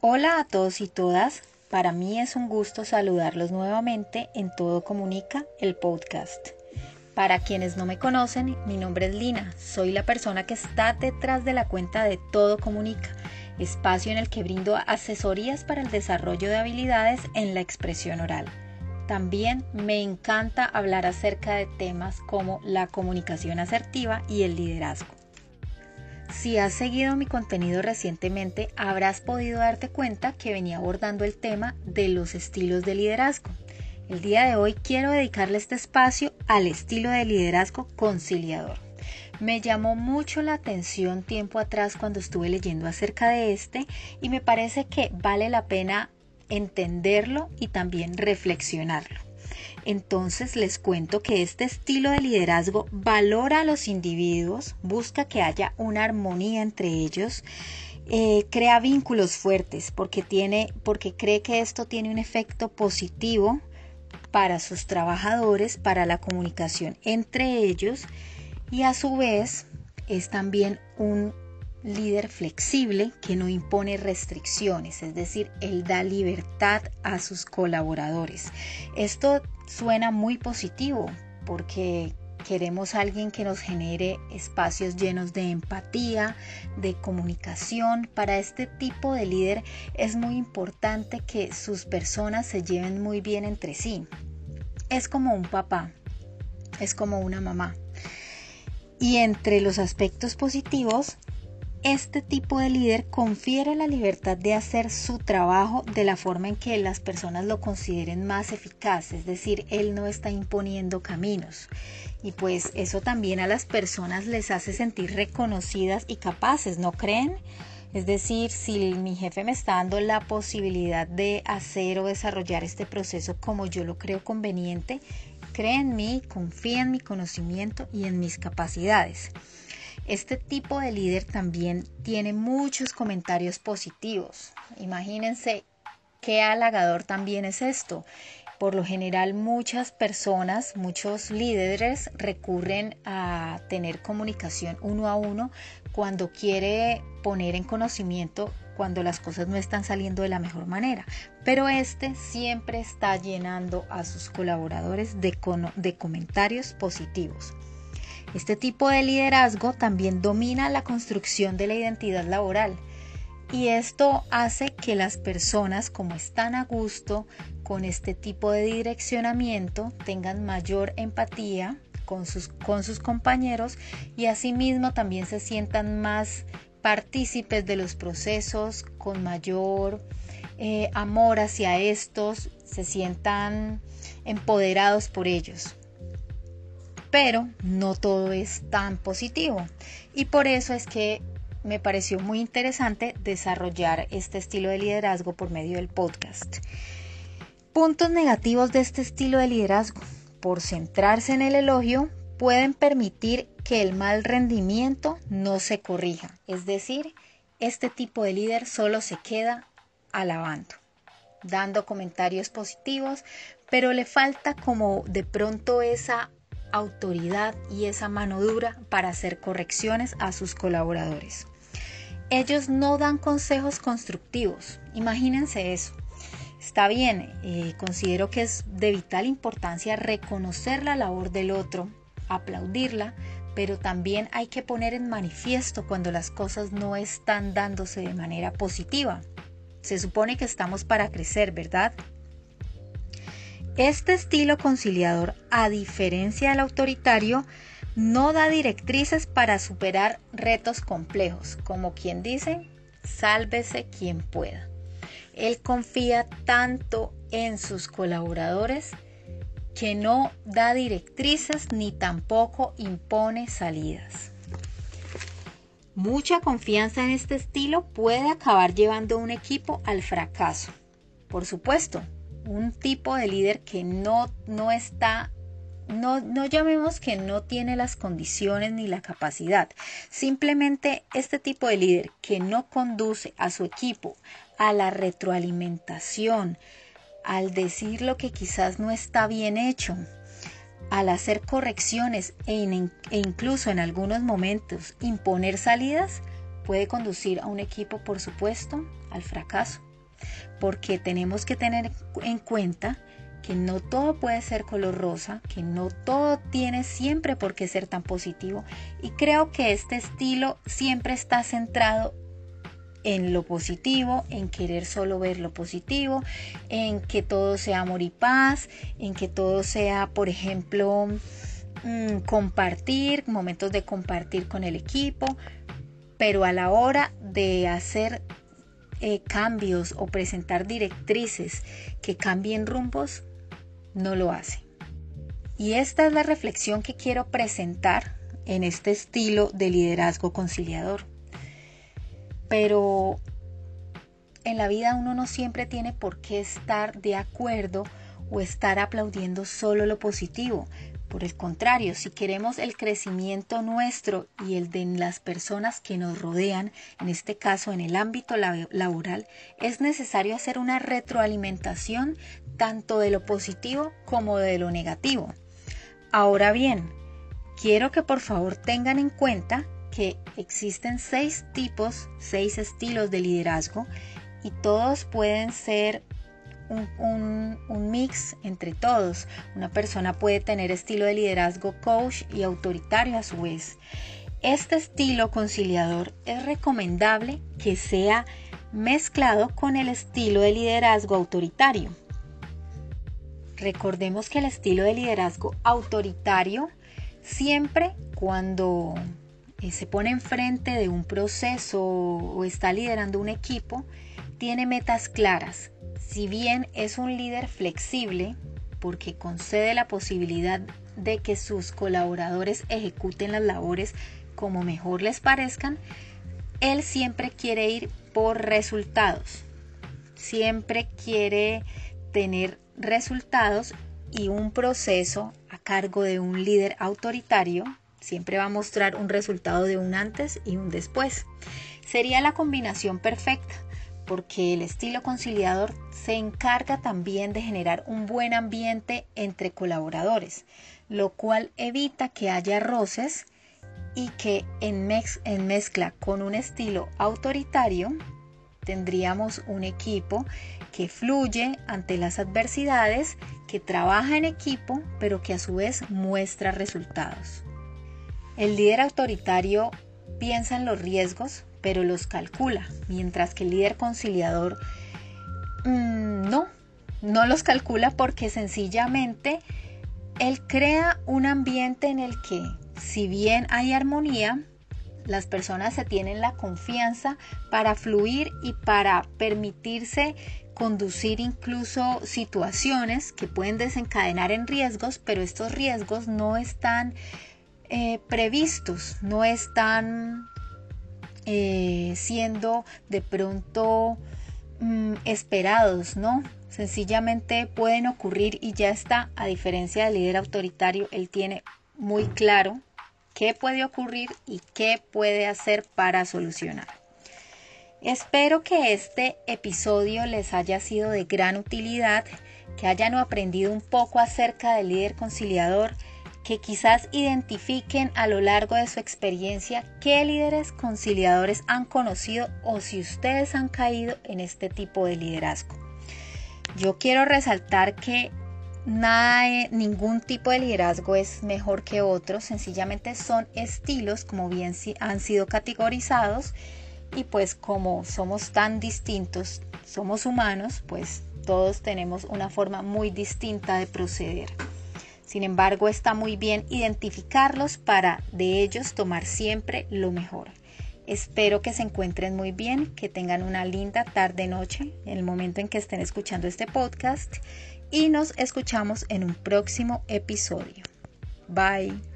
Hola a todos y todas. Para mí es un gusto saludarlos nuevamente en Todo Comunica, el podcast. Para quienes no me conocen, mi nombre es Lina. Soy la persona que está detrás de la cuenta de Todo Comunica, espacio en el que brindo asesorías para el desarrollo de habilidades en la expresión oral. También me encanta hablar acerca de temas como la comunicación asertiva y el liderazgo. Si has seguido mi contenido recientemente, habrás podido darte cuenta que venía abordando el tema de los estilos de liderazgo. El día de hoy quiero dedicarle este espacio al estilo de liderazgo conciliador. Me llamó mucho la atención tiempo atrás cuando estuve leyendo acerca de este y me parece que vale la pena entenderlo y también reflexionarlo. Entonces les cuento que este estilo de liderazgo valora a los individuos, busca que haya una armonía entre ellos, eh, crea vínculos fuertes porque, tiene, porque cree que esto tiene un efecto positivo para sus trabajadores, para la comunicación entre ellos y a su vez es también un líder flexible que no impone restricciones, es decir, él da libertad a sus colaboradores. Esto suena muy positivo porque queremos alguien que nos genere espacios llenos de empatía, de comunicación. Para este tipo de líder es muy importante que sus personas se lleven muy bien entre sí. Es como un papá, es como una mamá. Y entre los aspectos positivos este tipo de líder confiere la libertad de hacer su trabajo de la forma en que las personas lo consideren más eficaz, es decir, él no está imponiendo caminos. Y pues eso también a las personas les hace sentir reconocidas y capaces, ¿no creen? Es decir, si mi jefe me está dando la posibilidad de hacer o desarrollar este proceso como yo lo creo conveniente, cree en mí, confía en mi conocimiento y en mis capacidades. Este tipo de líder también tiene muchos comentarios positivos. Imagínense qué halagador también es esto. Por lo general muchas personas, muchos líderes recurren a tener comunicación uno a uno cuando quiere poner en conocimiento cuando las cosas no están saliendo de la mejor manera. Pero este siempre está llenando a sus colaboradores de, de comentarios positivos. Este tipo de liderazgo también domina la construcción de la identidad laboral y esto hace que las personas, como están a gusto con este tipo de direccionamiento, tengan mayor empatía con sus, con sus compañeros y asimismo también se sientan más partícipes de los procesos, con mayor eh, amor hacia estos, se sientan empoderados por ellos pero no todo es tan positivo. Y por eso es que me pareció muy interesante desarrollar este estilo de liderazgo por medio del podcast. Puntos negativos de este estilo de liderazgo. Por centrarse en el elogio, pueden permitir que el mal rendimiento no se corrija. Es decir, este tipo de líder solo se queda alabando, dando comentarios positivos, pero le falta como de pronto esa autoridad y esa mano dura para hacer correcciones a sus colaboradores. Ellos no dan consejos constructivos, imagínense eso. Está bien, eh, considero que es de vital importancia reconocer la labor del otro, aplaudirla, pero también hay que poner en manifiesto cuando las cosas no están dándose de manera positiva. Se supone que estamos para crecer, ¿verdad? Este estilo conciliador, a diferencia del autoritario, no da directrices para superar retos complejos, como quien dice, sálvese quien pueda. Él confía tanto en sus colaboradores que no da directrices ni tampoco impone salidas. Mucha confianza en este estilo puede acabar llevando a un equipo al fracaso. Por supuesto, un tipo de líder que no, no está no, no, llamemos que no tiene las condiciones ni la capacidad. Simplemente este tipo de líder que no conduce a su equipo a la retroalimentación, al decir lo que quizás no está bien hecho, al hacer correcciones e, e incluso en algunos momentos imponer salidas, puede conducir a un equipo, por supuesto, al fracaso porque tenemos que tener en cuenta que no todo puede ser color rosa, que no todo tiene siempre por qué ser tan positivo y creo que este estilo siempre está centrado en lo positivo, en querer solo ver lo positivo, en que todo sea amor y paz, en que todo sea, por ejemplo, mm, compartir, momentos de compartir con el equipo, pero a la hora de hacer eh, cambios o presentar directrices que cambien rumbos, no lo hace. Y esta es la reflexión que quiero presentar en este estilo de liderazgo conciliador. Pero en la vida uno no siempre tiene por qué estar de acuerdo o estar aplaudiendo solo lo positivo. Por el contrario, si queremos el crecimiento nuestro y el de las personas que nos rodean, en este caso en el ámbito laboral, es necesario hacer una retroalimentación tanto de lo positivo como de lo negativo. Ahora bien, quiero que por favor tengan en cuenta que existen seis tipos, seis estilos de liderazgo y todos pueden ser un, mix entre todos. Una persona puede tener estilo de liderazgo coach y autoritario a su vez. Este estilo conciliador es recomendable que sea mezclado con el estilo de liderazgo autoritario. Recordemos que el estilo de liderazgo autoritario siempre cuando eh, se pone enfrente de un proceso o está liderando un equipo, tiene metas claras, si bien es un líder flexible, porque concede la posibilidad de que sus colaboradores ejecuten las labores como mejor les parezcan, él siempre quiere ir por resultados. Siempre quiere tener resultados y un proceso a cargo de un líder autoritario siempre va a mostrar un resultado de un antes y un después. Sería la combinación perfecta porque el estilo conciliador se encarga también de generar un buen ambiente entre colaboradores, lo cual evita que haya roces y que en, en mezcla con un estilo autoritario tendríamos un equipo que fluye ante las adversidades, que trabaja en equipo, pero que a su vez muestra resultados. El líder autoritario piensa en los riesgos, pero los calcula, mientras que el líder conciliador mm, no, no los calcula porque sencillamente él crea un ambiente en el que si bien hay armonía, las personas se tienen la confianza para fluir y para permitirse conducir incluso situaciones que pueden desencadenar en riesgos, pero estos riesgos no están eh, previstos, no están eh, siendo de pronto mm, esperados, ¿no? Sencillamente pueden ocurrir y ya está, a diferencia del líder autoritario, él tiene muy claro qué puede ocurrir y qué puede hacer para solucionar. Espero que este episodio les haya sido de gran utilidad, que hayan aprendido un poco acerca del líder conciliador, que quizás identifiquen a lo largo de su experiencia qué líderes conciliadores han conocido o si ustedes han caído en este tipo de liderazgo. Yo quiero resaltar que nada, ningún tipo de liderazgo es mejor que otro, sencillamente son estilos como bien han sido categorizados y pues como somos tan distintos, somos humanos, pues todos tenemos una forma muy distinta de proceder. Sin embargo, está muy bien identificarlos para de ellos tomar siempre lo mejor. Espero que se encuentren muy bien, que tengan una linda tarde-noche en el momento en que estén escuchando este podcast y nos escuchamos en un próximo episodio. Bye.